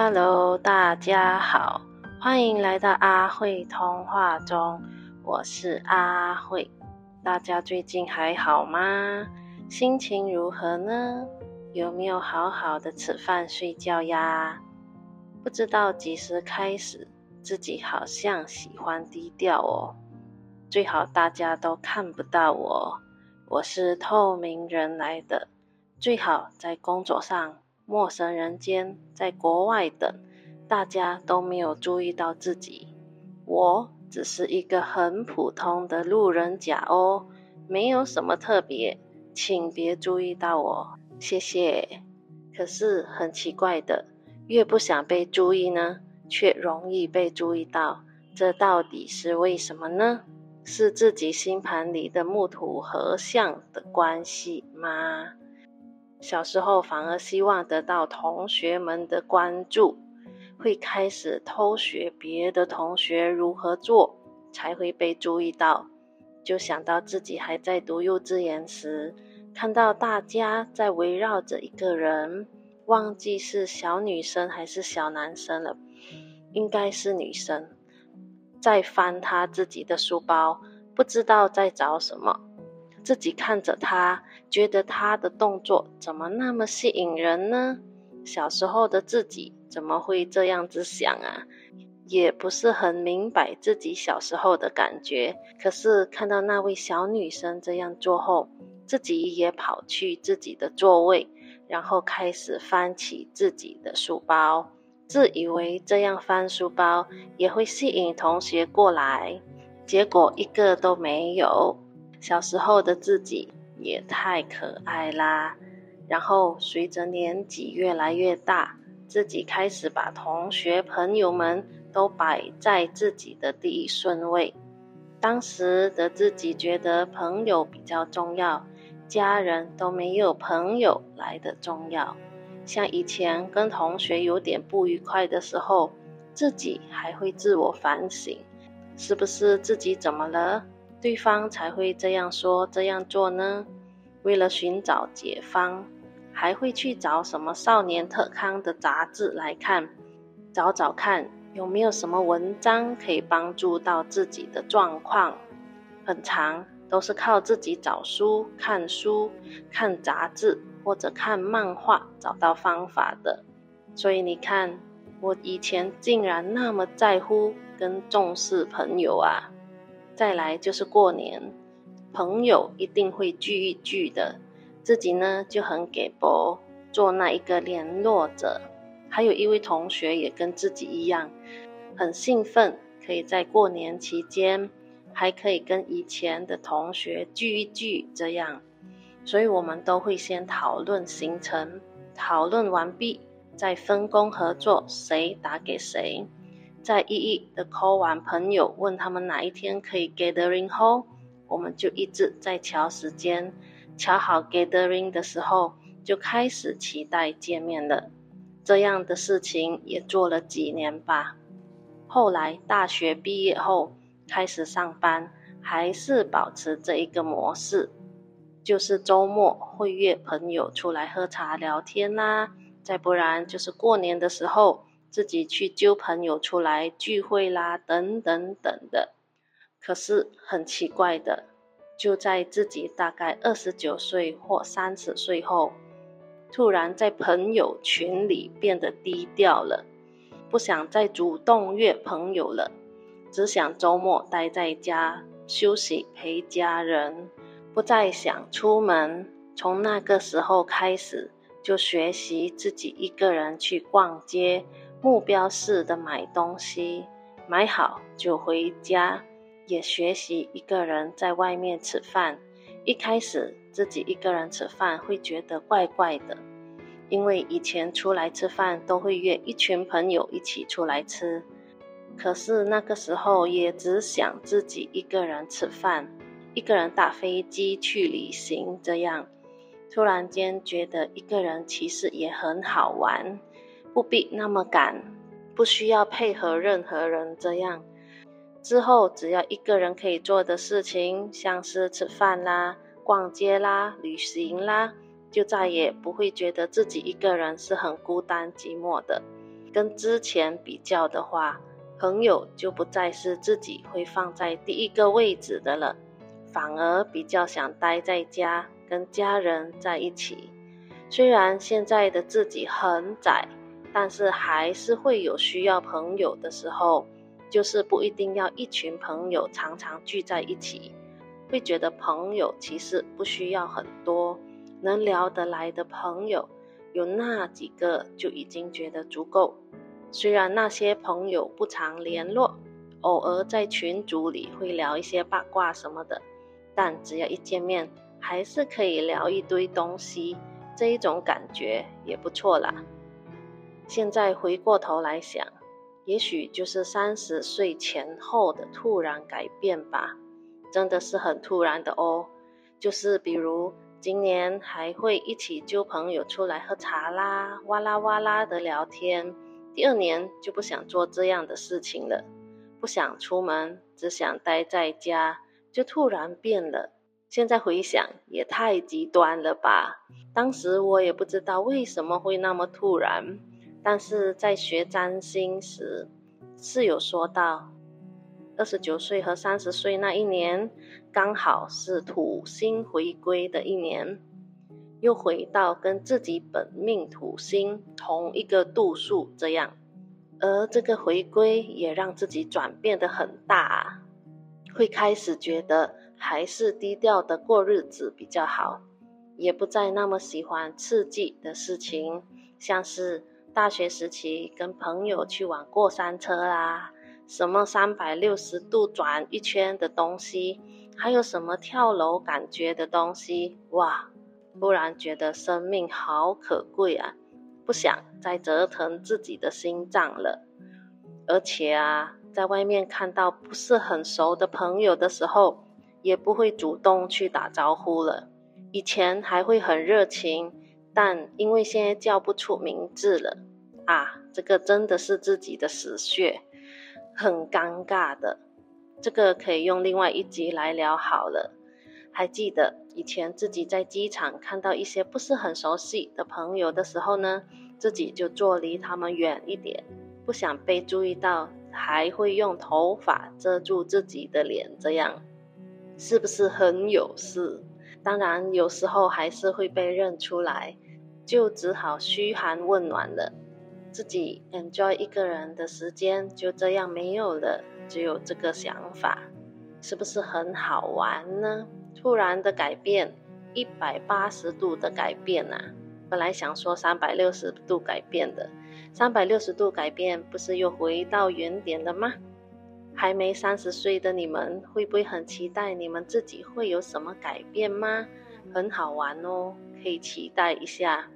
Hello，大家好，欢迎来到阿慧通话中，我是阿慧。大家最近还好吗？心情如何呢？有没有好好的吃饭睡觉呀？不知道几时开始，自己好像喜欢低调哦，最好大家都看不到我，我是透明人来的，最好在工作上。陌生人间，在国外等，大家都没有注意到自己。我只是一个很普通的路人甲哦，没有什么特别，请别注意到我，谢谢。可是很奇怪的，越不想被注意呢，却容易被注意到，这到底是为什么呢？是自己星盘里的木土合相的关系吗？小时候反而希望得到同学们的关注，会开始偷学别的同学如何做，才会被注意到。就想到自己还在读幼稚园时，看到大家在围绕着一个人，忘记是小女生还是小男生了，应该是女生，在翻她自己的书包，不知道在找什么。自己看着他，觉得他的动作怎么那么吸引人呢？小时候的自己怎么会这样子想啊？也不是很明白自己小时候的感觉。可是看到那位小女生这样做后，自己也跑去自己的座位，然后开始翻起自己的书包，自以为这样翻书包也会吸引同学过来，结果一个都没有。小时候的自己也太可爱啦，然后随着年纪越来越大，自己开始把同学朋友们都摆在自己的第一顺位。当时的自己觉得朋友比较重要，家人都没有朋友来的重要。像以前跟同学有点不愉快的时候，自己还会自我反省，是不是自己怎么了？对方才会这样说、这样做呢？为了寻找解方，还会去找什么少年特刊的杂志来看，找找看有没有什么文章可以帮助到自己的状况。很长都是靠自己找书、看书、看杂志或者看漫画找到方法的。所以你看，我以前竟然那么在乎跟重视朋友啊！再来就是过年，朋友一定会聚一聚的。自己呢就很给博，做那一个联络者。还有一位同学也跟自己一样，很兴奋，可以在过年期间还可以跟以前的同学聚一聚，这样。所以我们都会先讨论行程，讨论完毕再分工合作，谁打给谁。在一一的 call 完朋友，问他们哪一天可以 gathering 后，我们就一直在瞧时间，瞧好 gathering 的时候，就开始期待见面了。这样的事情也做了几年吧。后来大学毕业后开始上班，还是保持这一个模式，就是周末会约朋友出来喝茶聊天啦，再不然就是过年的时候。自己去揪朋友出来聚会啦，等等等的。可是很奇怪的，就在自己大概二十九岁或三十岁后，突然在朋友群里变得低调了，不想再主动约朋友了，只想周末待在家休息陪家人，不再想出门。从那个时候开始，就学习自己一个人去逛街。目标式的买东西，买好就回家，也学习一个人在外面吃饭。一开始自己一个人吃饭会觉得怪怪的，因为以前出来吃饭都会约一群朋友一起出来吃，可是那个时候也只想自己一个人吃饭，一个人打飞机去旅行这样。突然间觉得一个人其实也很好玩。不必那么赶，不需要配合任何人。这样之后，只要一个人可以做的事情，像是吃饭啦、逛街啦、旅行啦，就再也不会觉得自己一个人是很孤单寂寞的。跟之前比较的话，朋友就不再是自己会放在第一个位置的了，反而比较想待在家，跟家人在一起。虽然现在的自己很窄，但是还是会有需要朋友的时候，就是不一定要一群朋友常常聚在一起。会觉得朋友其实不需要很多，能聊得来的朋友有那几个就已经觉得足够。虽然那些朋友不常联络，偶尔在群组里会聊一些八卦什么的，但只要一见面，还是可以聊一堆东西，这一种感觉也不错啦。现在回过头来想，也许就是三十岁前后的突然改变吧。真的是很突然的哦，就是比如今年还会一起揪朋友出来喝茶啦，哇啦哇啦的聊天。第二年就不想做这样的事情了，不想出门，只想待在家，就突然变了。现在回想也太极端了吧？当时我也不知道为什么会那么突然，但是在学占星时，是有说到。二十九岁和三十岁那一年，刚好是土星回归的一年，又回到跟自己本命土星同一个度数这样。而这个回归也让自己转变的很大，会开始觉得还是低调的过日子比较好，也不再那么喜欢刺激的事情，像是大学时期跟朋友去玩过山车啦。什么三百六十度转一圈的东西，还有什么跳楼感觉的东西？哇！突然觉得生命好可贵啊，不想再折腾自己的心脏了。而且啊，在外面看到不是很熟的朋友的时候，也不会主动去打招呼了。以前还会很热情，但因为现在叫不出名字了啊，这个真的是自己的死穴。很尴尬的，这个可以用另外一集来聊好了。还记得以前自己在机场看到一些不是很熟悉的朋友的时候呢，自己就坐离他们远一点，不想被注意到，还会用头发遮住自己的脸，这样是不是很有事？当然有时候还是会被认出来，就只好嘘寒问暖了。自己 enjoy 一个人的时间就这样没有了，只有这个想法，是不是很好玩呢？突然的改变，一百八十度的改变呐！本来想说三百六十度改变的，三百六十度改变不是又回到原点了吗？还没三十岁的你们会不会很期待你们自己会有什么改变吗？很好玩哦，可以期待一下。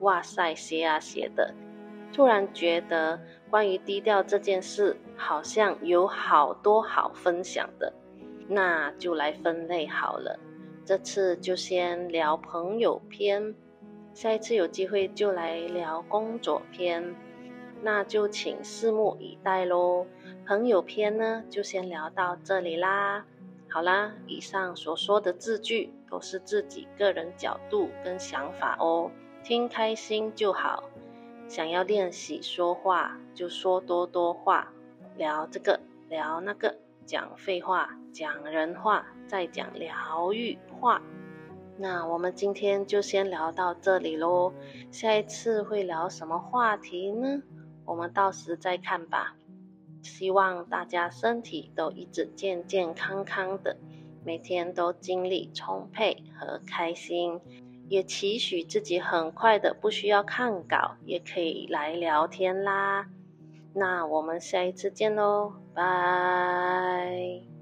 哇塞，写啊写的。突然觉得关于低调这件事，好像有好多好分享的，那就来分类好了。这次就先聊朋友篇，下一次有机会就来聊工作篇，那就请拭目以待喽。朋友篇呢，就先聊到这里啦。好啦，以上所说的字句都是自己个人角度跟想法哦，听开心就好。想要练习说话，就说多多话，聊这个聊那个，讲废话，讲人话，再讲疗愈话。那我们今天就先聊到这里喽，下一次会聊什么话题呢？我们到时再看吧。希望大家身体都一直健健康康的，每天都精力充沛和开心。也期许自己很快的不需要看稿，也可以来聊天啦。那我们下一次见喽，拜。